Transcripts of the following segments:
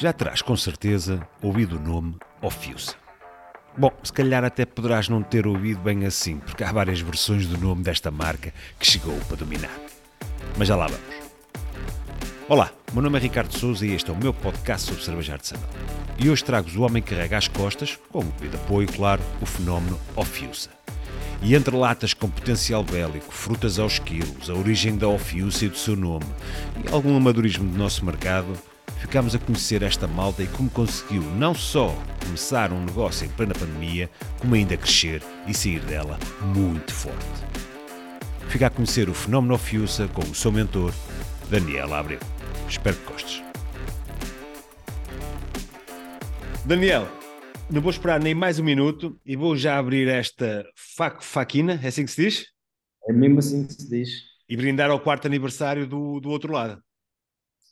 Já terás com certeza ouvido o nome Ofiusa. Bom, se calhar até poderás não ter ouvido bem assim, porque há várias versões do nome desta marca que chegou para dominar. Mas já lá vamos. Olá, meu nome é Ricardo Souza e este é o meu podcast sobre cerveja artesanal. E hoje trago-vos o homem que carrega às costas, com o devido apoio, claro, o fenómeno Ofiusa. E entre latas com potencial bélico, frutas aos quilos, a origem da Ofiusa e do seu nome, e algum amadorismo do nosso mercado, ficámos a conhecer esta malta e como conseguiu não só começar um negócio em plena pandemia, como ainda crescer e sair dela muito forte. Fica a conhecer o fenómeno Ofiusa com o seu mentor, Daniel Abreu. Espero que gostes. Daniel, não vou esperar nem mais um minuto e vou já abrir esta fac faquina, é assim que se diz? É mesmo assim que se diz. E brindar ao quarto aniversário do, do outro lado.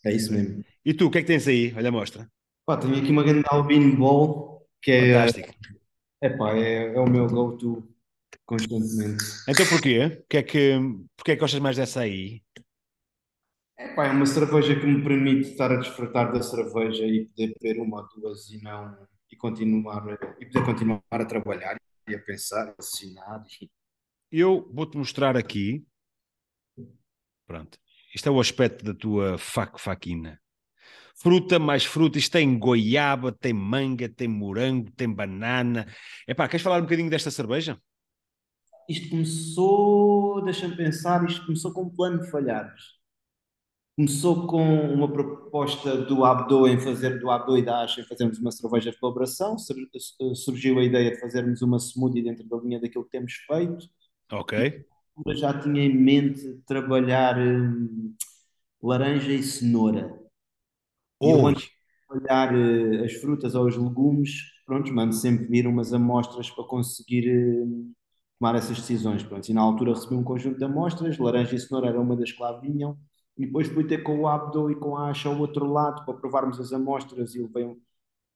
É isso mesmo. E tu, o que é que tens aí? Olha, mostra. Pá, tenho aqui uma grande Albino Ball que é, Fantástico. é, pá, é, é o meu go-to constantemente. Então porquê? Que é que, porquê é que gostas mais dessa aí? É, pá, é uma cerveja que me permite estar a desfrutar da cerveja e poder beber uma ou duas e não e continuar e poder continuar a trabalhar e a pensar, a assinar. E... Eu vou-te mostrar aqui. Pronto. Isto é o aspecto da tua fac faquina. Fruta mais fruta, isto tem goiaba, tem manga, tem morango, tem banana. Epá, queres falar um bocadinho desta cerveja? Isto começou, deixa-me pensar, isto começou com um plano de falhares. Começou com uma proposta do Abdo em fazer do Abdo e da Asha em fazermos uma cerveja de colaboração. Sur- Surgiu a ideia de fazermos uma smoothie dentro da linha daquilo que temos feito. Ok. Eu já tinha em mente trabalhar hum, laranja e cenoura. De trabalhar eh, as frutas ou os legumes, pronto, mando sempre vir umas amostras para conseguir hum, tomar essas decisões. Pronto. E na altura recebi um conjunto de amostras, laranja e cenoura era uma das que lá vinham, e depois fui ter com o Abdo e com a Asha ao outro lado para provarmos as amostras e levei um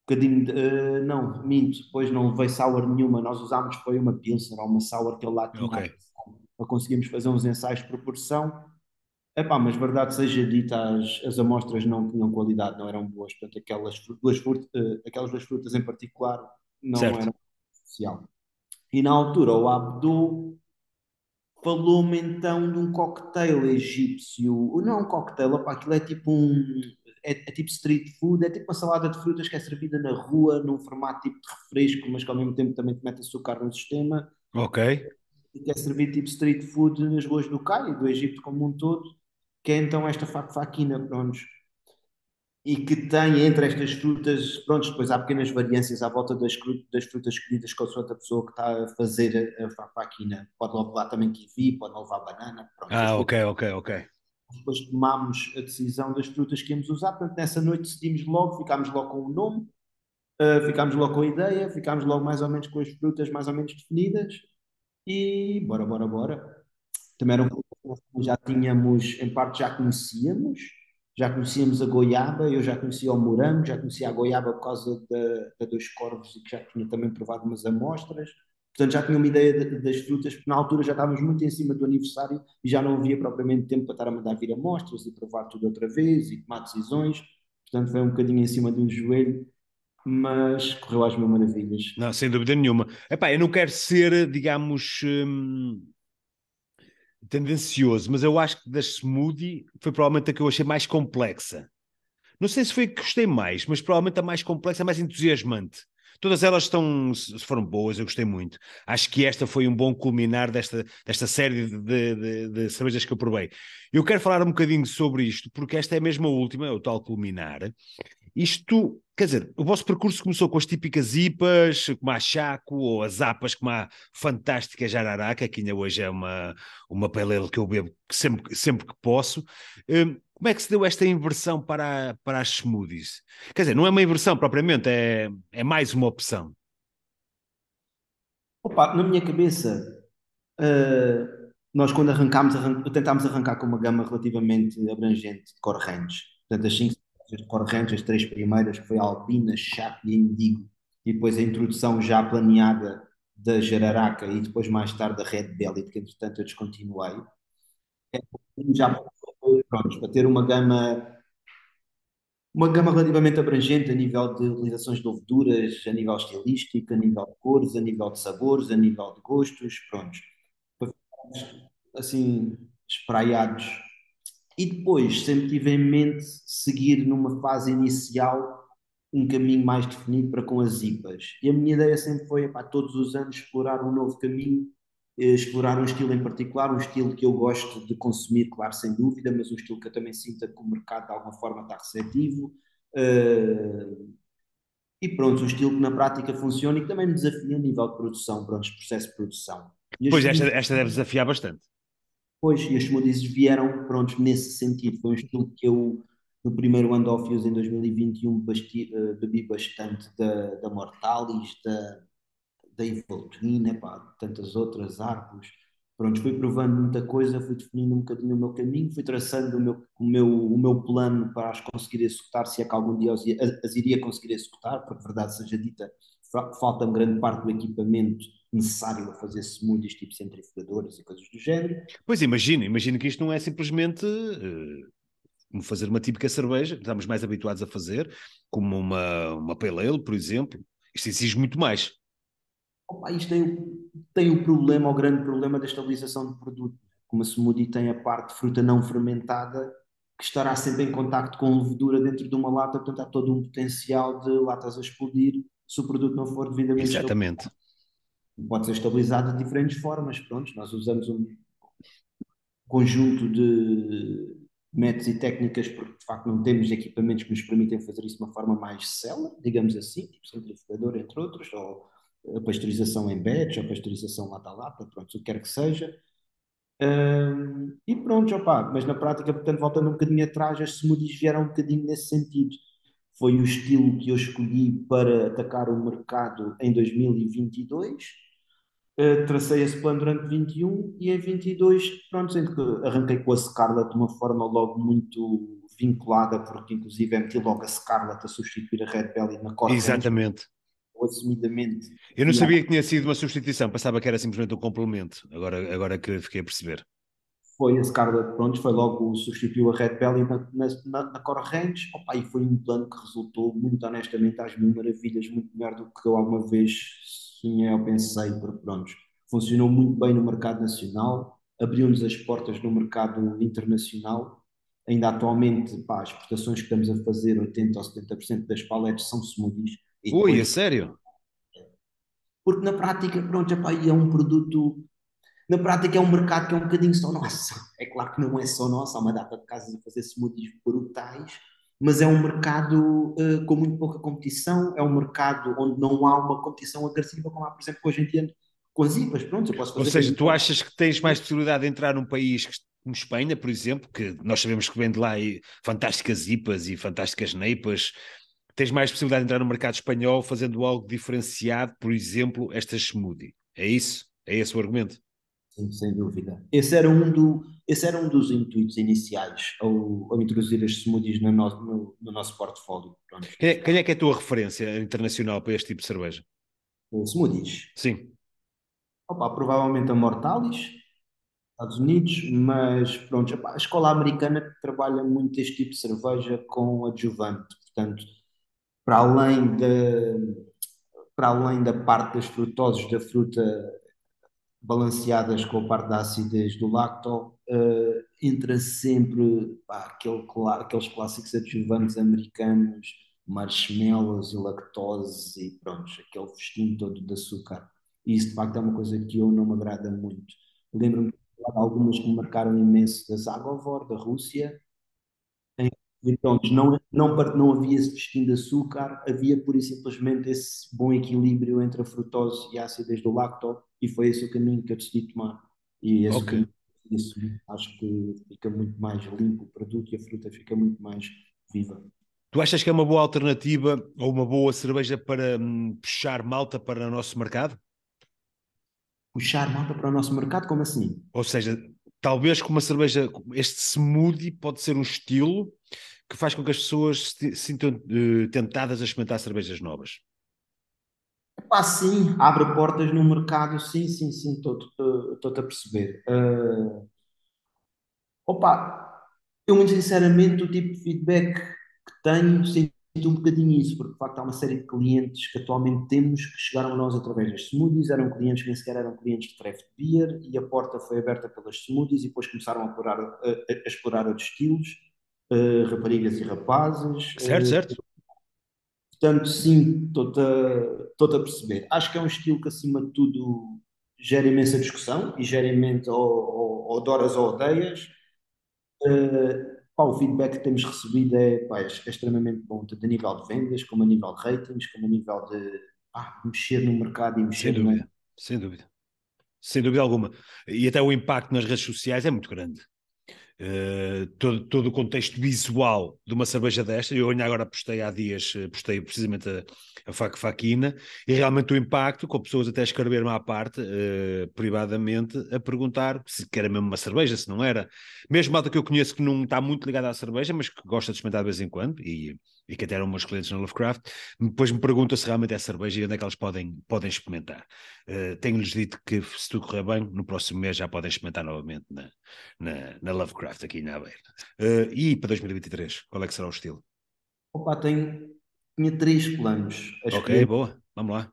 bocadinho de, eh, não, minto, depois não levei sour nenhuma, nós usámos foi uma Pilsner ou uma sour que ele lá tinha Ok. Para conseguirmos fazer uns ensaios de proporção. Epá, mas verdade seja dita, as, as amostras não tinham qualidade, não eram boas, portanto aquelas duas, frutas, aquelas duas frutas em particular não certo. eram especial. E na altura o Abdu falou-me então de um cocktail egípcio, não um cocktail, opá, aquilo é tipo um, é, é tipo street food, é tipo uma salada de frutas que é servida na rua, num formato tipo de refresco, mas que ao mesmo tempo também te mete açúcar no sistema, Ok. E que é servido tipo street food nas ruas do Cairo e do Egito como um todo, que é então esta fa- faquina, pronto, e que tem entre estas frutas, pronto, depois há pequenas variâncias à volta das, das frutas escolhidas com a outra pessoa que está a fazer a, a fa- faquina. Pode levar também kiwi, pode levar banana, pronto. Ah, ok, ok, ok. depois tomámos a decisão das frutas que íamos usar. Portanto, nessa noite decidimos logo, ficámos logo com o nome, uh, ficámos logo com a ideia, ficámos logo mais ou menos com as frutas mais ou menos definidas e bora, bora, bora. Também era um que já tínhamos, em parte já conhecíamos, já conhecíamos a goiaba, eu já conhecia o morango, já conhecia a goiaba por causa da, da Dois Corvos e que já tinha também provado umas amostras. Portanto, já tinha uma ideia de- das frutas, porque na altura já estávamos muito em cima do aniversário e já não havia propriamente tempo para estar a mandar vir amostras e provar tudo outra vez e tomar decisões. Portanto, foi um bocadinho em cima do joelho, mas correu às mil maravilhas. Não, sem dúvida nenhuma. Epá, eu não quero ser, digamos, hum, tendencioso, mas eu acho que da smoothie foi provavelmente a que eu achei mais complexa. Não sei se foi a que gostei mais, mas provavelmente a mais complexa, a mais entusiasmante. Todas elas estão, foram boas, eu gostei muito. Acho que esta foi um bom culminar desta, desta série de, de, de- de cervejas que eu provei. Eu quero falar um bocadinho sobre isto, porque esta é mesmo a última, é o tal culminar. Isto, quer dizer, o vosso percurso começou com as típicas IPAs, como a Chaco, ou as APAs, como a fantástica Jararaca, que ainda hoje é uma, uma pele que eu bebo sempre, sempre que posso. Um, como é que se deu esta inversão para, para as smoothies? Quer dizer, não é uma inversão propriamente, é, é mais uma opção. Opa, na minha cabeça, uh, nós quando arrancámos, arran tentámos arrancar com uma gama relativamente abrangente de cor range. Portanto, as 5 correntes, as três primeiras, que foi Alpina, chaplin e Indigo, e depois a introdução já planeada da Jararaca e depois mais tarde a Red Belly, porque entretanto eu descontinuei. É, já pronto, para ter uma gama uma gama relativamente abrangente a nível de utilizações de leveduras, a nível estilístico, a nível de cores, a nível de sabores, a nível de gostos, prontos. Assim, espraiados e depois, sempre tive em mente seguir numa fase inicial um caminho mais definido para com as IPAs. E a minha ideia sempre foi, epá, todos os anos, explorar um novo caminho, eh, explorar um estilo em particular, um estilo que eu gosto de consumir, claro, sem dúvida, mas um estilo que eu também sinta que o mercado de alguma forma está receptivo. Uh, e pronto, um estilo que na prática funciona e que também me desafia a nível de produção, pronto, processo de produção. Pois, esta, esta deve desafiar bastante. Pois, e as smoothies vieram, prontos, nesse sentido. Foi um estilo que eu no primeiro ano de Office, em 2021, basti, uh, bebi bastante da, da Mortalis, da, da epá, tantas outras árvores. Pronto, fui provando muita coisa, fui definindo um bocadinho o meu caminho, fui traçando o meu, o meu, o meu plano para as conseguir executar, se é que algum dia as, as iria conseguir executar, porque verdade seja dita, falta grande parte do equipamento necessário a fazer smoothies tipo centrifugadoras e coisas do género. Pois imagina, imagina que isto não é simplesmente uh, como fazer uma típica cerveja, estamos mais habituados a fazer, como uma, uma pale ale, por exemplo. Isto exige muito mais. Opa, isto tem, tem o problema, o grande problema da estabilização do produto. Como a smoothie tem a parte de fruta não fermentada, que estará sempre em contacto com levedura dentro de uma lata, portanto há todo um potencial de latas a explodir se o produto não for devidamente Exatamente. Pode ser estabilizado de diferentes formas, pronto, nós usamos um conjunto de métodos e técnicas, porque de facto não temos equipamentos que nos permitem fazer isso de uma forma mais célere, digamos assim, tipo centrifugador, entre outros, ou a pasteurização em batch, ou a pasteurização lata a lata, pronto, o que quer que seja. Um, e pronto, opa, mas na prática, portanto, voltando um bocadinho atrás, as smoothies vieram um bocadinho nesse sentido. Foi o estilo que eu escolhi para atacar o mercado em 2022 Uh, tracei esse plano durante 21 e em 22, pronto, arranquei com a Scarlett de uma forma logo muito vinculada, porque inclusive meti logo a Scarlett a substituir a Red Belly na corda. Exatamente. Assumidamente. Eu não sabia que tinha sido uma substituição, pensava que era simplesmente um complemento, agora, agora que fiquei a perceber. Foi a Scarlett, pronto, foi logo substituiu a Red Belly na, na, na, Range, opa, e foi um plano que resultou, muito honestamente, às mil maravilhas, muito melhor do que eu alguma vez tinha, eu pensei, porque pronto, funcionou muito bem no mercado nacional, abriu-nos as portas no mercado internacional. Ainda atualmente, pá, as exportações que estamos a fazer, 80% ou 70% das paletes são smoothies. Ui, depois, é sério? Porque na prática, pronto, epá, é um produto. Na prática é um mercado que é um bocadinho só nosso. É claro que não é só nosso, há uma data de casas a fazer smoothies brutais, mas é um mercado uh, com muito pouca competição, é um mercado onde não há uma competição agressiva como há, por exemplo, hoje em dia com as IPAs. Pronto, eu posso fazer Ou seja, tu achas que tens mais possibilidade de entrar num país como Espanha, por exemplo, que nós sabemos que vende lá fantásticas IPAs e fantásticas NEIPAs, tens mais possibilidade de entrar no mercado espanhol fazendo algo diferenciado, por exemplo, esta smoothie. É isso? É esse o argumento? Sim, sem dúvida. Esse era um, do, esse era um dos intuitos iniciais ao, ao introduzir as smoothies no, no, no nosso portfólio. Quem é, quem é, que é a tua referência internacional para este tipo de cerveja? Smoothies? Sim. Opa, provavelmente a Mortalis, Estados Unidos, mas pronto, a escola americana trabalha muito este tipo de cerveja com adjuvante, portanto, para além da, para além da parte das frutoses da fruta balanceadas com a parte da acidez do lacto, uh, entra sempre pá, aquele, aqueles clássicos adjuvantes americanos, marshmallows e lactose e pronto, aquele festim todo de açúcar. E isso de facto é uma coisa que eu não me agrada muito. Lembro-me de algumas que me marcaram imenso da Zagovor, da Rússia, então, não, não, não havia esse festim de açúcar, havia pura e simplesmente esse bom equilíbrio entre a frutose e a acidez do lacto, e foi esse o caminho que eu decidi tomar. E esse okay. isso, acho que fica muito mais limpo o produto e a fruta fica muito mais viva. Tu achas que é uma boa alternativa ou uma boa cerveja para hum, puxar malta para o nosso mercado? Puxar malta para o nosso mercado? Como assim? Ou seja, talvez com uma cerveja, este smoothie pode ser um estilo que faz com que as pessoas se sintam uh, tentadas a experimentar cervejas novas? Epá, sim, abre portas no mercado, sim, sim, sim, estou-te a perceber. Uh, opa, eu muito sinceramente o tipo de feedback que tenho sentido um bocadinho isso, porque de facto há uma série de clientes que atualmente temos que chegaram a nós através das smoothies, eram clientes que nem sequer eram clientes de craft beer e a porta foi aberta pelas smoothies e depois começaram a explorar, a, a explorar outros estilos, uh, raparigas e rapazes. Certo, uh, certo. Portanto, sim, estou-te a, a perceber. Acho que é um estilo que, acima de tudo, gera imensa discussão e gera imenso ou, ou, ou adoras ou odeias. Uh, pá, o feedback que temos recebido é, pá, é, extremamente bom, tanto a nível de vendas, como a nível de ratings, como a nível de pá, mexer no mercado e mexer Sem dúvida, sem dúvida. Sem dúvida alguma. E até o impacto nas redes sociais é muito grande. Uh, todo, todo o contexto visual de uma cerveja desta, eu ainda agora postei há dias, eh, postei precisamente a, a Fac Faquina, e realmente o impacto, com pessoas até escreveram à parte, uh, privadamente, a perguntar se era mesmo uma cerveja, se não era. Mesmo malta que eu conheço que não está muito ligada à cerveja, mas que gosta de experimentar de vez em quando, e e que até eram meus clientes na Lovecraft, depois me perguntam se realmente é cerveja e onde é que eles podem, podem experimentar. Uh, Tenho-lhes dito que se tudo correr bem, no próximo mês já podem experimentar novamente na, na, na Lovecraft aqui na Aveira. Uh, e para 2023, qual é que será o estilo? Opa, tenho, tinha três planos. ok, boa, vamos lá.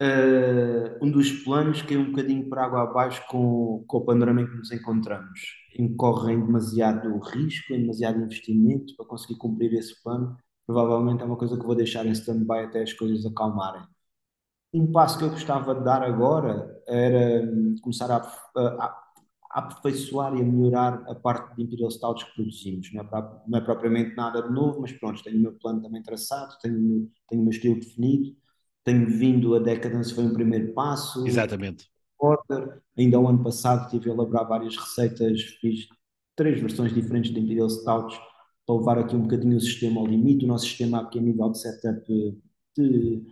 Uh, um dos planos que é um bocadinho para água abaixo com, com o panorama em que nos encontramos. Incorrem demasiado risco, em demasiado investimento para conseguir cumprir esse plano provavelmente é uma coisa que vou deixar em stand-by até as coisas acalmarem. Um passo que eu gostava de dar agora era hum, começar a, a, a aperfeiçoar e a melhorar a parte de Imperial Stouts que produzimos. Não é, não é, propriamente nada de novo, mas pronto, tenho o meu plano também traçado, tenho, tenho o meu estilo definido, tenho vindo a Decadence foi um primeiro passo. Exatamente. Order. Ainda o ano passado estive a elaborar várias receitas, fiz três versões diferentes de Imperial Stouts para levar aqui um bocadinho o sistema ao limite. O nosso sistema aqui a nível de setup de,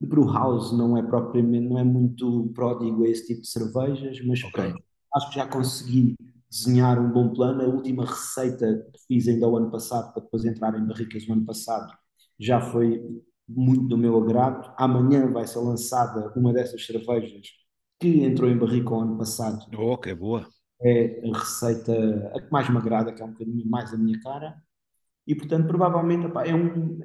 de brew house não é propriamente, não é muito pródigo a esse tipo de cervejas, mas okay. pronto, acho que já consegui desenhar um bom plano. A última receita que fiz ainda o ano passado, para depois entrar em barricas no ano passado, já foi muito do meu agrado. Amanhã vai ser lançada uma dessas cervejas que entrou em barrica o ano passado. Oh, que boa! É a receita a que mais me agrada, que é um bocadinho mais a minha cara. E, portanto, provavelmente opa, é, um,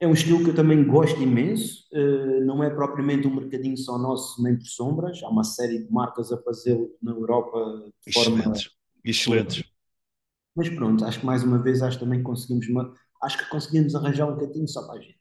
é um estilo que eu também gosto imenso. Uh, não é propriamente um mercadinho só nosso, nem por sombras. Há uma série de marcas a fazê-lo na Europa de Excelentes. forma. Excelentes. Mas pronto, acho que mais uma vez acho que também conseguimos. Uma... Acho que conseguimos arranjar um bocadinho só para a gente.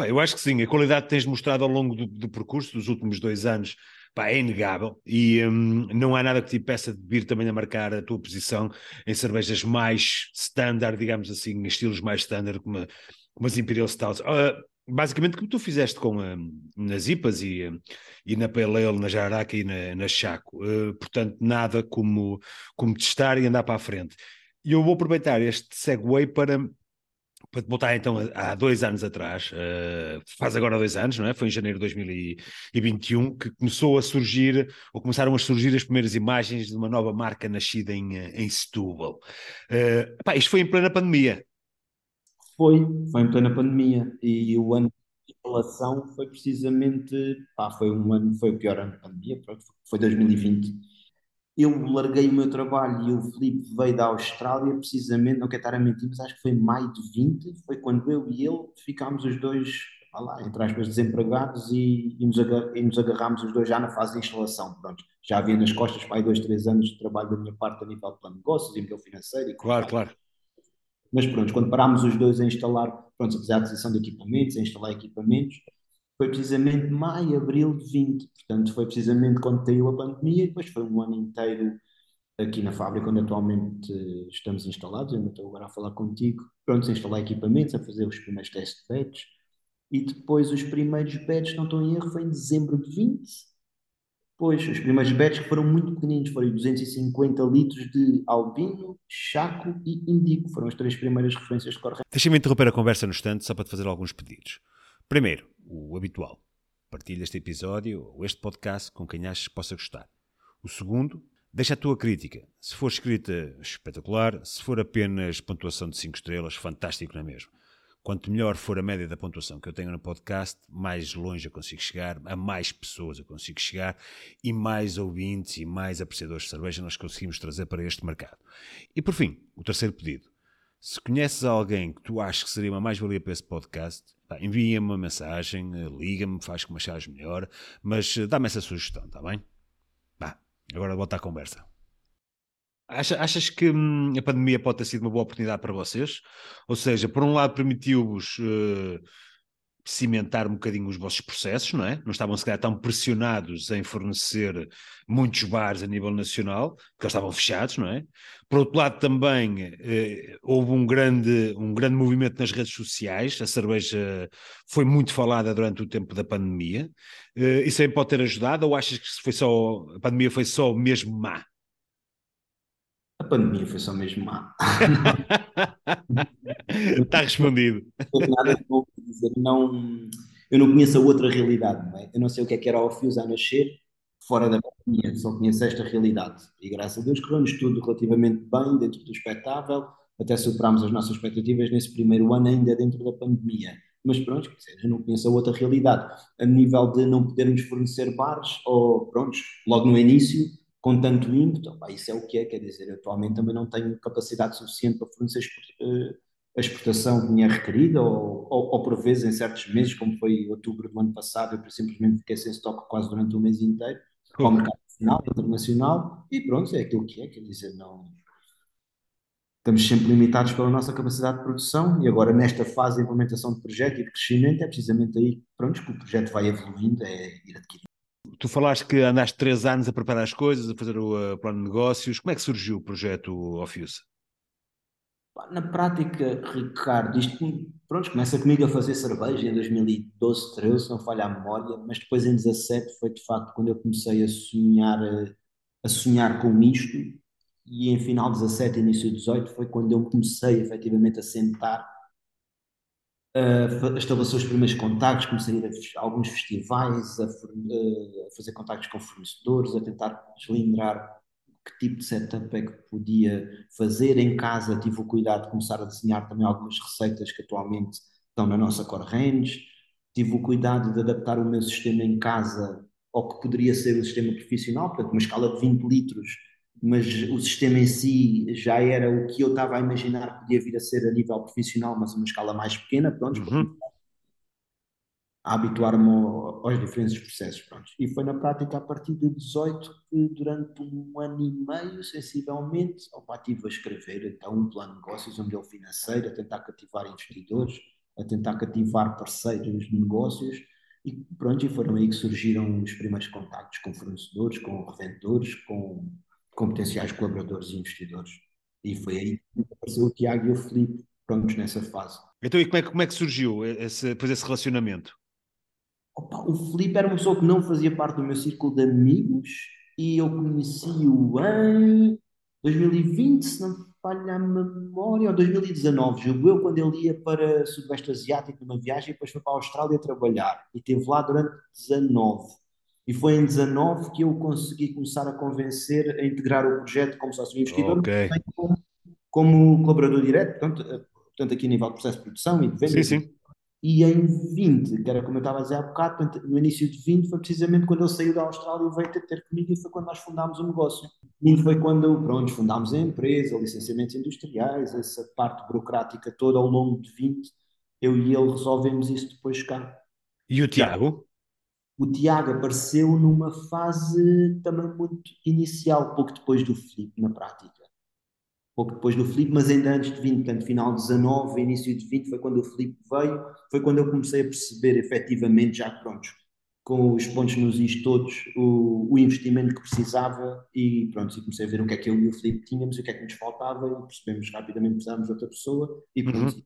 Eu acho que sim, a qualidade que tens mostrado ao longo do, do percurso dos últimos dois anos pá, é inegável e hum, não há nada que te impeça de vir também a marcar a tua posição em cervejas mais standard, digamos assim, estilos mais standard, como, como as Imperial Stouts. Uh, basicamente como tu fizeste com hum, nas IPAs e, hum, e na Pale Ale, na Jararaca e na, na Chaco. Uh, portanto, nada como, como testar e andar para a frente. E eu vou aproveitar este segue para para te voltar então há dois anos atrás, uh, faz agora dois anos, não é? Foi em janeiro de 2021 que começou a surgir, ou começaram a surgir as primeiras imagens de uma nova marca nascida em, eh, em Setúbal. Uh, pá, isto foi em plena pandemia. Foi, foi em plena pandemia e o ano de instalação foi precisamente, pá, foi um ano, foi o pior ano da pandemia, foi 2020 eu larguei o meu trabalho e o Felipe veio da Austrália, precisamente, não quero estar a mentir, mas acho que foi maio de 20, foi quando eu e ele ficámos os dois, lá, entre aspas, desempregados e, e, nos agar, e, nos agarrámos os dois já na fase de instalação. Pronto, já havia nas costas para aí dois, três anos de trabalho da minha parte a nível de plano de negócios e nível financeiro. E claro, claro. Mas pronto, quando parámos os dois a instalar, pronto, a fazer a aquisição de equipamentos, a instalar equipamentos, foi precisamente maio, abril de 20. Portanto, foi precisamente quando caiu a pandemia e depois foi um ano inteiro aqui na fábrica onde atualmente estamos instalados. Eu estou agora a falar contigo. Pronto, a instalar equipamentos, a fazer os primeiros testes de beds. E depois os primeiros beds, não estou em erro, foi em dezembro de 20. Pois, os primeiros que foram muito pequeninos, foram 250 litros de albino, chaco e indico. Foram as três primeiras referências de corrente. Deixa-me interromper a conversa no instante só para te fazer alguns pedidos. Primeiro, o habitual. Partilha este episódio ou este podcast com quem achas que possa gostar. O segundo, deixa a tua crítica. Se for escrita, espetacular. Se for apenas pontuação de 5 estrelas, fantástico não é mesmo? Quanto melhor for a média da pontuação que eu tenho no podcast, mais longe eu consigo chegar, a mais pessoas eu consigo chegar e mais ouvintes e mais apreciadores de cerveja nós conseguimos trazer para este mercado. E por fim, o terceiro pedido. Se conheces alguém que tu achas que seria uma mais-valia para esse podcast, envia-me uma mensagem, eh, liga-me, faz como achares melhor, mas eh, dá-me essa sugestão, está bem? Vá, agora volta à conversa. Achas, achas que hum, a pandemia pode ter sido uma boa oportunidade para vocês? Ou seja, por um lado permitiu-vos uh, cimentar um bocadinho os vossos processos, não é? Não estavam se calhar tão pressionados em fornecer muitos bares a nível nacional, porque eles estavam fechados, não é? Por outro lado, também eh, houve um grande, um grande movimento nas redes sociais, a cerveja foi muito falada durante o tempo da pandemia. Eh, isso aí pode ter ajudado, ou achas que foi só, a pandemia foi só mesmo má? Pandemia foi só mesmo má. Está respondido. Nada dizer, não, eu não conheço a outra realidade, não é? Eu não sei o que é que era o Fios a nascer fora da pandemia, só conheço esta realidade. E graças a Deus correu-nos tudo relativamente bem, dentro do espectável, até superámos as nossas expectativas nesse primeiro ano ainda dentro da pandemia. Mas pronto, eu não conheço a outra realidade. A nível de não podermos fornecer bares, ou pronto, logo no início, com tanto ímpeto, pá, isso é o que é, quer dizer, atualmente também não tenho capacidade suficiente para fornecer eh, a exportação que me é requerida, ou, ou, ou, por vezes em certos meses, como foi outubro do ano passado, eu simplesmente fiquei sem estoque quase durante o mês inteiro, para o mercado nacional, internacional, e pronto, é aquilo que é, quer dizer, não... Estamos sempre limitados pela nossa capacidade de produção e agora nesta fase de implementação de projeto e de crescimento é precisamente aí pronto, que o projeto vai evoluindo, é ir adquirindo Tu falaste que andaste três anos a preparar as coisas, a fazer o uh, plano de negócios. Como é que surgiu o projeto Office? Na prática, Ricardo, isto pronto, começa comigo a fazer cerveja em 2012, 13, se não falha a memória, mas depois em 17 foi de facto quando eu comecei a sonhar, eh, a sonhar com isto, e em final 17, início 18 foi quando eu comecei efetivamente a sentar uh, estabeleceu os primeiros contactos, comecei a ir a alguns festivais, a, a, fazer contactos com fornecedores, a tentar deslindrar que tipo de setup é que podia fazer em casa. Tive o cuidado de começar a desenhar também algumas receitas que atualmente estão na nossa core range. Tive o cuidado de adaptar o meu sistema em casa ao que poderia ser o sistema profissional, portanto, uma escala de 20 litros mas o sistema em si já era o que eu estava a imaginar que podia vir a ser a nível profissional, mas a uma escala mais pequena, pronto, uhum. a habituar-me aos diferentes processos, pronto. E foi na prática a partir de 18 que durante um ano e meio, sensivelmente, opa, estive a escrever então um plano de negócios, um modelo financeiro, a tentar cativar investidores, a tentar cativar parceiros de negócios, e pronto, e foram aí que surgiram os primeiros contactos com fornecedores, com revendedores, com com potenciais colaboradores e investidores. E foi aí que apareceu o Tiago e o Felipe prontos nessa fase. Então, e como é, como é que surgiu esse, depois esse relacionamento? Opa, o Felipe era uma pessoa que não fazia parte do meu círculo de amigos e eu conheci-o em 2020, se não falha a memória, ou 2019, julgo eu, quando ele ia para o Sudoeste Asiático numa viagem e depois foi para a Austrália trabalhar e esteve lá durante 19. E foi em 19 que eu consegui começar a convencer a integrar o projeto como sócio investidor, okay. como, como, colaborador direto, portanto, eh, portanto, aqui a nível de processo de produção e de venda. Sim, sim. E em 20, que era como eu estava a dizer há bocado, no início de 20 foi precisamente quando ele saiu da Austrália e veio ter, ter comigo e foi quando nós fundámos o negócio. 20 foi quando, pronto, fundámos a empresa, licenciamentos industriais, essa parte burocrática toda ao longo de 20, eu e ele resolvemos isso depois cá. E o Tiago? O Tiago apareceu numa fase também muito inicial, pouco depois do Felipe, na prática. Pouco depois do Felipe, mas ainda antes de 20, portanto, final de 19, início de 20, foi quando o Felipe veio, foi quando eu comecei a perceber efetivamente, já pronto, com os pontos nos is todos, o, o, investimento que precisava e pronto, e comecei a ver o que é que eu e o Felipe tínhamos e o que é que nos faltava e percebemos rapidamente que precisávamos de outra pessoa e pronto, uhum.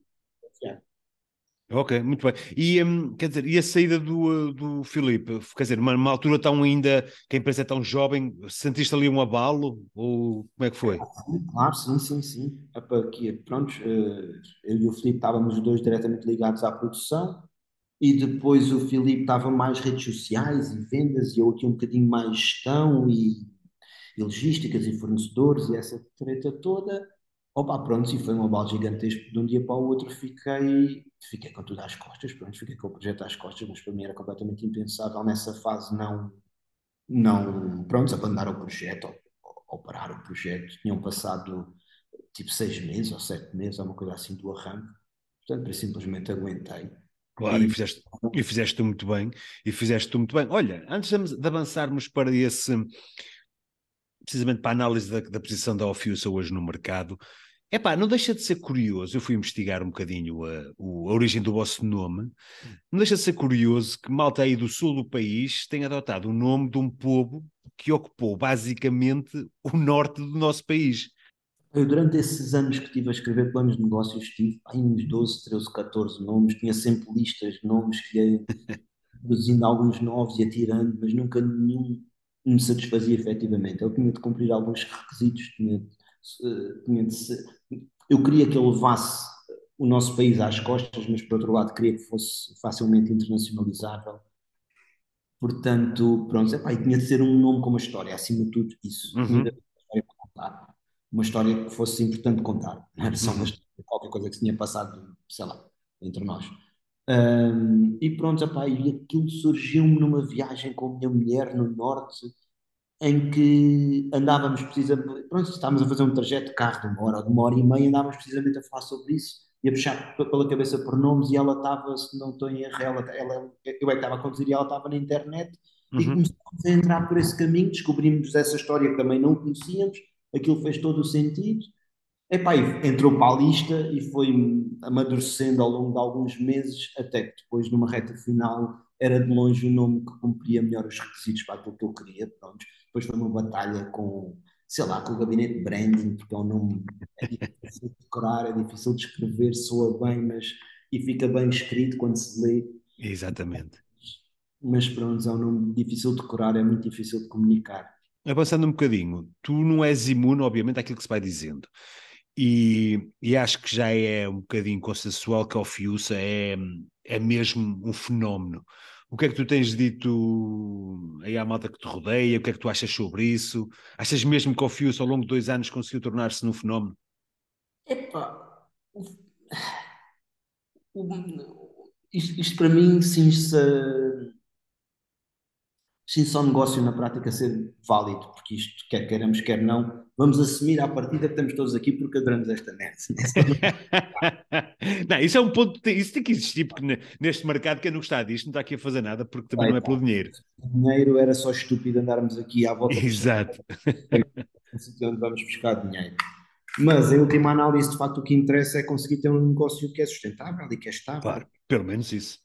Ok, muito bem. E, um, quer dizer, e a saída do, do Filipe? Quer dizer, numa, altura tão ainda, que a empresa é tão jovem, sentiste ali um abalo? Ou como é que foi? Claro, sim, sim, sim. Aqui, pronto, eh, eu e o Filipe estávamos os dois diretamente ligados à produção e depois o Filipe estava mais redes sociais e vendas e eu aqui um bocadinho mais gestão e, e logísticas e fornecedores e essa treta toda. Opa, pronto, e foi um abalo gigantesco. De um dia para o outro fiquei, fiquei com tudo às costas, pronto, fiquei com o projeto às costas, mas para mim era completamente impensável nessa fase não, não pronto, abandonar o projeto ou, ou parar o projeto. Tinham passado tipo seis meses ou sete meses, ou uma coisa assim do arranque. Portanto, eu simplesmente aguentei. Claro, e, e fizeste, e fizeste muito bem, e fizeste muito bem. Olha, antes de avançarmos para esse, precisamente para a análise da, da posição da Ofiusa hoje no mercado, é pá, não deixa de ser curioso. Eu fui investigar um bocadinho a, a, origem do vosso nome. Não deixa de ser curioso que malta aí do sul do país tenha adotado o nome de um povo que ocupou basicamente o norte do nosso país. Eu, durante esses anos que estive a escrever planos de negócios, tive aí uns 12, 13, 14 nomes, tinha sempre listas de nomes que ia produzindo alguns novos e atirando, mas nunca nenhum me satisfazia efetivamente. Eu tinha de cumprir alguns requisitos, tinha de, eh, tinha de ser, eu queria que ele levasse o nosso país às costas, mas por outro lado queria que fosse facilmente internacionalizável. Portanto, pronto, epá, e tinha de ser um nome com uma história, acima de tudo isso. Uhum. Tinha de uma história para contar. Uma história que fosse importante contar. Não era só uma uhum. história, qualquer coisa que se tinha passado, sei lá, entre nós. Um, e pronto, epá, e aquilo surgiu-me numa viagem com a minha mulher no norte, em que andávamos precisamente, pronto, estávamos a fazer um trajeto de carro de uma hora, de uma hora e meia, andávamos precisamente a falar sobre isso e a puxar pela cabeça por nomes e ela estava, se não estou em erro, ela, ela, eu é que estava a conduzir e ela estava na internet uhum. e começamos a entrar por esse caminho, descobrimos essa história que também não conhecíamos, aquilo fez todo o sentido. Epá, entrou para a lista e foi amadurecendo ao longo de alguns meses, até que depois, numa reta final, era de longe o nome que cumpria melhor os requisitos para aquilo que eu queria. Pronto. Depois foi uma batalha com, sei lá, com o gabinete de branding, porque é um nome é difícil de decorar, é difícil de escrever, soa bem, mas e fica bem escrito quando se lê. Exatamente. Mas pronto, é um nome difícil de decorar, é muito difícil de comunicar. Avançando um bocadinho, tu não és imune, obviamente, àquilo que se vai dizendo. E, e acho que já é um bocadinho consensual que a Ofiusa é, é mesmo um fenómeno. O que é que tu tens dito aí à malta que te rodeia? O que é que tu achas sobre isso? Achas mesmo que o Fius ao longo de dois anos conseguiu tornar-se num fenómeno? Epá, o, o, isto, isto, para mim cinge-se cinge ao negócio na prática ser válido, porque isto, quer queiramos, quer não, vamos assumir à partida que estamos todos aqui porque adoramos esta merda. não, isso é um ponto, isso tem que existir, porque neste mercado quem não gostar disto não está aqui a fazer nada porque também Vai, não é pelo dinheiro. O dinheiro era só estúpido andarmos aqui à volta. Exato. onde vamos buscar dinheiro. Mas em última análise, de facto, o que interessa é conseguir ter um negócio que é sustentável e que é estável. Claro, pelo menos isso.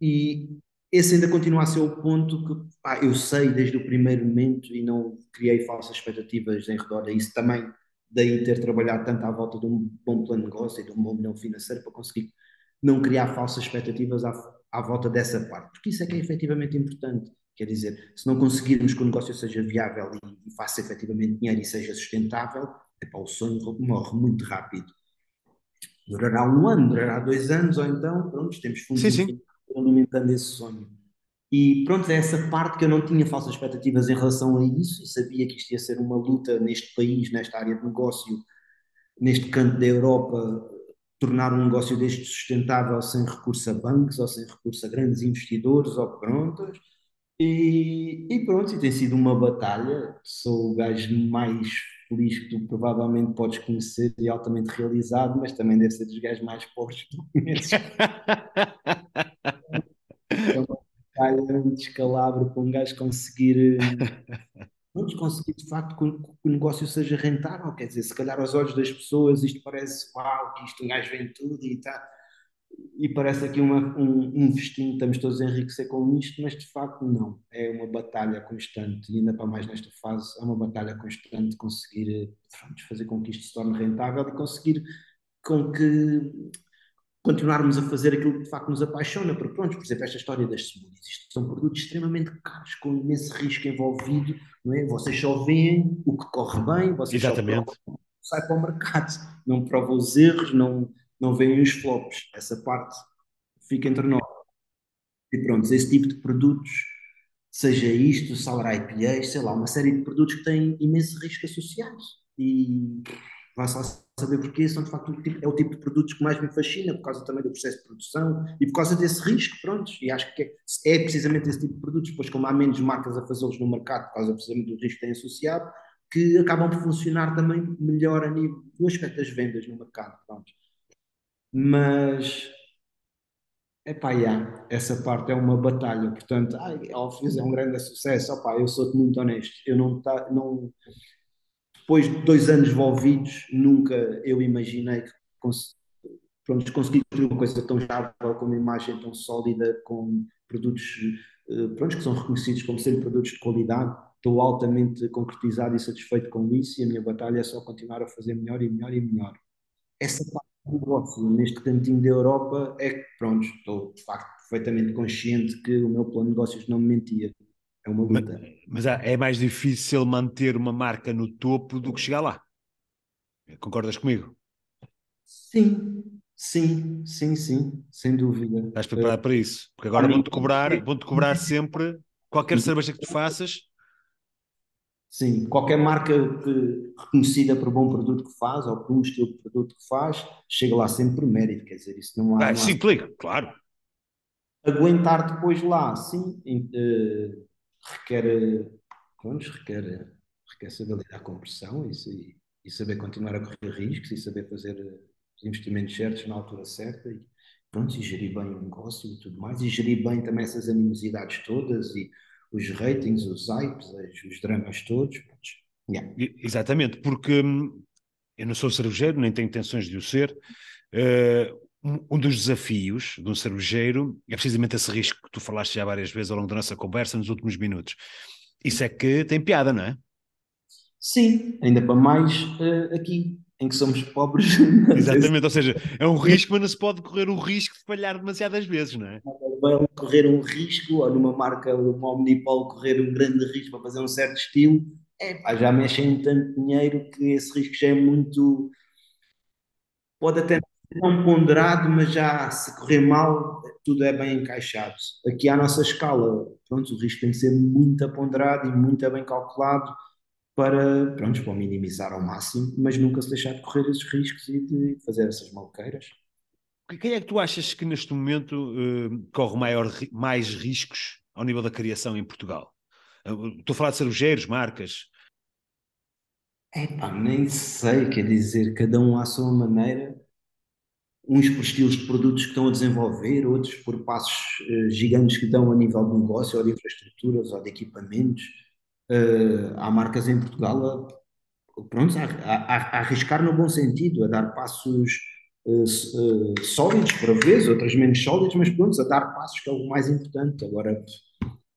E esse ainda continua a ser o ponto que pá, eu sei desde o primeiro momento e não criei falsas expectativas em redor a isso também. Daí ter trabalhado tanto à volta de um bom plano de negócio e de um bom milhão financeiro para conseguir não criar falsas expectativas à, à volta dessa parte, porque isso é que é efetivamente importante. Quer dizer, se não conseguirmos que o negócio seja viável e, e faça efetivamente dinheiro e seja sustentável, epá, o sonho morre muito rápido. Durará um ano, durará dois anos, ou então, pronto, temos fundos sim, sim alimentando esse sonho. E pronto, é essa parte que eu não tinha falsas expectativas em relação a isso e sabia que isto ia ser uma luta neste país, nesta área de negócio, neste canto da Europa, tornar um negócio deste sustentável sem recurso a bancos ou sem recurso a grandes investidores ou prontos. E, e pronto, e tem sido uma batalha. Sou o gajo mais feliz que tu provavelmente podes conhecer e altamente realizado, mas também deve ser dos gajos mais pobres que tu conheces. um descalabro para um gajo conseguir. Vamos conseguir de facto que o negócio seja rentável, quer dizer, se calhar aos olhos das pessoas isto parece uau, que isto um gajo vem tudo e está e parece aqui uma, um, um festim, estamos todos a enriquecer com isto, mas de facto não. É uma batalha constante, e ainda para mais nesta fase, é uma batalha constante conseguir pronto, fazer com que isto se torne rentável e conseguir com que continuarmos a fazer aquilo que de facto nos apaixona, porque pronto, por exemplo, esta história das smoothies, isto são produtos extremamente caros, com imenso risco envolvido, não é? Vocês só veem o que corre bem, vocês Exatamente. só provam, sai para o mercado, não provam os erros, não, não veem os flops, essa parte fica entre nós. E pronto, esse tipo de produtos, seja isto, Sour IPA, sei lá, uma série de produtos que têm imenso risco associado. E vai só saber porquê, são de facto tipo, é o tipo de produtos que mais me fascina, por causa também do processo de produção e por causa desse risco, pronto. E acho que é, é precisamente esse tipo de produtos, depois como há menos marcas a fazê-los no mercado, por causa precisamente do risco que têm associado, que acabam por funcionar também melhor a nível no aspecto das vendas no mercado. Pronto. Mas Epá, yeah, essa parte é uma batalha, portanto, ai, Alfios é um grande sucesso, opá, eu sou-te muito honesto, eu não, tá, não, depois de dois anos envolvidos, nunca eu imaginei que cons pronto, consegui construir uma coisa tão estável, com uma imagem tão sólida, com produtos uh, pronto, que são reconhecidos como sendo produtos de qualidade, estou altamente concretizado e satisfeito com isso e a minha batalha é só continuar a fazer melhor e melhor e melhor. Essa parte negócio neste cantinho da Europa é que, pronto, estou de facto perfeitamente consciente que o meu plano de negócios não me mentia. É uma luta. Mas, mas é mais difícil manter uma marca no topo do que chegar lá. Concordas comigo? Sim, sim, sim, sim, sem dúvida. Estás preparado para isso? Porque agora vão-te cobrar, vão-te cobrar sempre qualquer cerveja que tu faças Sim, qualquer marca que, reconhecida por bom produto que faz ou por um estilo de produto que faz, chega lá sempre por mérito, quer dizer, isso não há. Ah, não sim, clica, claro. Aguentar depois lá, sim, uh, requer, pronto, requer, requer saber lidar com pressão e, e, saber continuar a correr riscos e saber fazer os investimentos certos na altura certa e, pronto, e gerir bem o negócio e tudo mais, e gerir bem também essas animosidades todas e os ratings, os hypes, os dramas todos. Yeah. Exatamente, porque hum, eu não sou cervejeiro, nem tenho intenções de o ser. Uh, um dos desafios de um cervejeiro é precisamente esse risco que tu falaste já várias vezes ao longo da nossa conversa nos últimos minutos. Isso é que tem piada, não é? Sim, ainda para mais uh, aqui, em que somos pobres. Exatamente, ou seja, é um risco, mas não se pode correr o risco de falhar demasiadas vezes, não é? Vai correr um risco, ou numa marca, uma Omnipol, correr um grande risco para fazer um certo estilo, é, pá, já mexem tanto dinheiro que esse risco já é muito. Pode até não ponderado, mas já se correr mal, tudo é bem encaixado. Aqui à nossa escala, pronto, o risco tem que ser muito ponderado e muito bem calculado para, pronto, para minimizar ao máximo, mas nunca se deixar de correr esses riscos e de fazer essas malqueiras. Quem é que tu achas que neste momento uh, corre maior, mais riscos ao nível da criação em Portugal? Uh, estou a falar de cervejeiros, marcas. Epá, nem sei, quer dizer, cada um à sua maneira, uns por estilos de produtos que estão a desenvolver, outros por passos uh, gigantes que dão a nível de negócio, ou de infraestruturas, ou de equipamentos uh, há marcas em Portugal a, pronto, a, a, a, arriscar no bom sentido, a dar passos uh, sólidos por vezes, outras menos sólidos, mas pronto, a dar passos que é o mais importante. Agora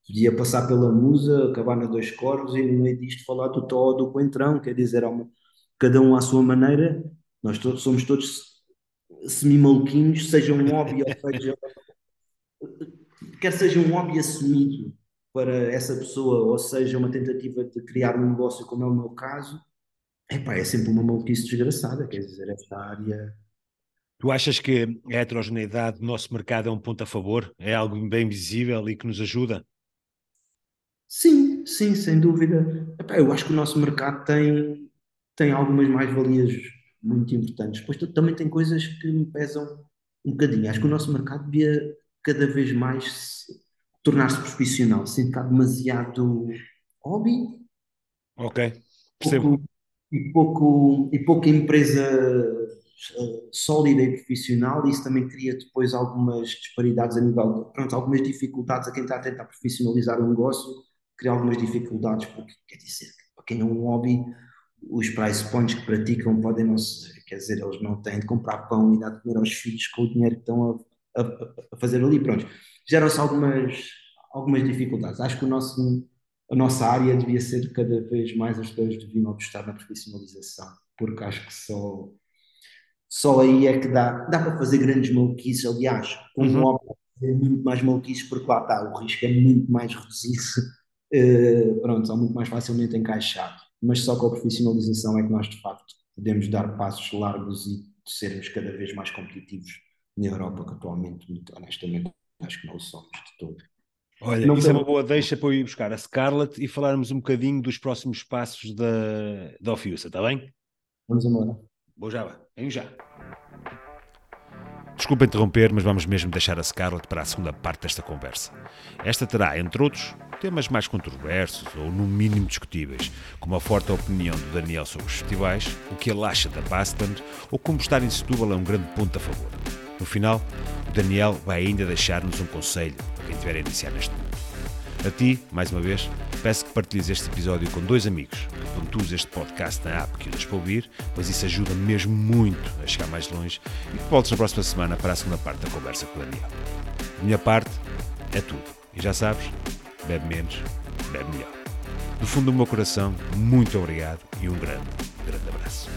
podia passar pela musa, acabar na dois coros e no meio disto falar do tó do coentrão, quer dizer, uma, cada um à sua maneira, nós todos, somos todos semi-maluquinhos, seja um hobby ou seja quer seja um hobby assumido para essa pessoa, ou seja, uma tentativa de criar um negócio, como é o meu caso, epá, é sempre uma maluquice desgraçada, quer dizer, esta área. Tu achas que a heterogeneidade do nosso mercado é um ponto a favor? É algo bem visível e que nos ajuda? Sim, sim, sem dúvida. Epá, eu acho que o nosso mercado tem, tem algumas mais-valias muito importantes. Depois também tem coisas que me pesam um bocadinho. Acho que o nosso mercado devia cada vez mais tornar-se profissional, sem ficar demasiado hobby. Ok, percebo. Pouco, e, pouco, e pouca empresa uh, sólida e profissional, isso também cria depois algumas disparidades a nível, pronto, algumas dificuldades a quem está a tentar profissionalizar o negócio, cria algumas dificuldades, porque quer dizer, para quem é um hobby, os price points que praticam podem não ser, quer dizer, eles não têm de comprar pão e dar de comer aos filhos com o dinheiro que estão a, a, a fazer ali, pronto geram-se algumas, algumas dificuldades. Acho que o nosso, a nossa área devia ser cada vez mais as pessoas deviam apostar na profissionalização, porque acho que só, só aí é que dá, dá para fazer grandes maluquices. Aliás, com uhum. um é muito mais maluquices, porque lá está, o risco é muito mais reduzido, uh, pronto, são muito mais facilmente encaixado. Mas só com a profissionalização é que nós, de facto, podemos dar passos largos e sermos cada vez mais competitivos na Europa, que atualmente, muito honestamente, acho que não somos de todo. Olha, não isso tem... é uma boa deixa para eu ir buscar a Scarlett e falarmos um bocadinho dos próximos passos da, da Ofiusa, está bem? Vamos embora. Vou já, venho já. Desculpa interromper, mas vamos mesmo deixar a Scarlett para a segunda parte desta conversa. Esta terá, entre outros, temas mais controversos ou no mínimo discutíveis, como a forte opinião do Daniel sobre os festivais, o que ele acha da Bastland ou como estar em Setúbal é um grande ponto a favor. No final, o Daniel vai ainda deixar-nos um conselho para quem estiver a iniciar neste mundo. A ti, mais uma vez, peço que partilhes este episódio com dois amigos, que pontues este podcast na app que usas para ouvir, pois isso ajuda mesmo muito a chegar mais longe e que voltes na próxima semana para a segunda parte da conversa com o Daniel. Da minha parte, é tudo. E já sabes, bebe menos, bebe melhor. Do fundo do meu coração, muito obrigado e um grande, grande abraço.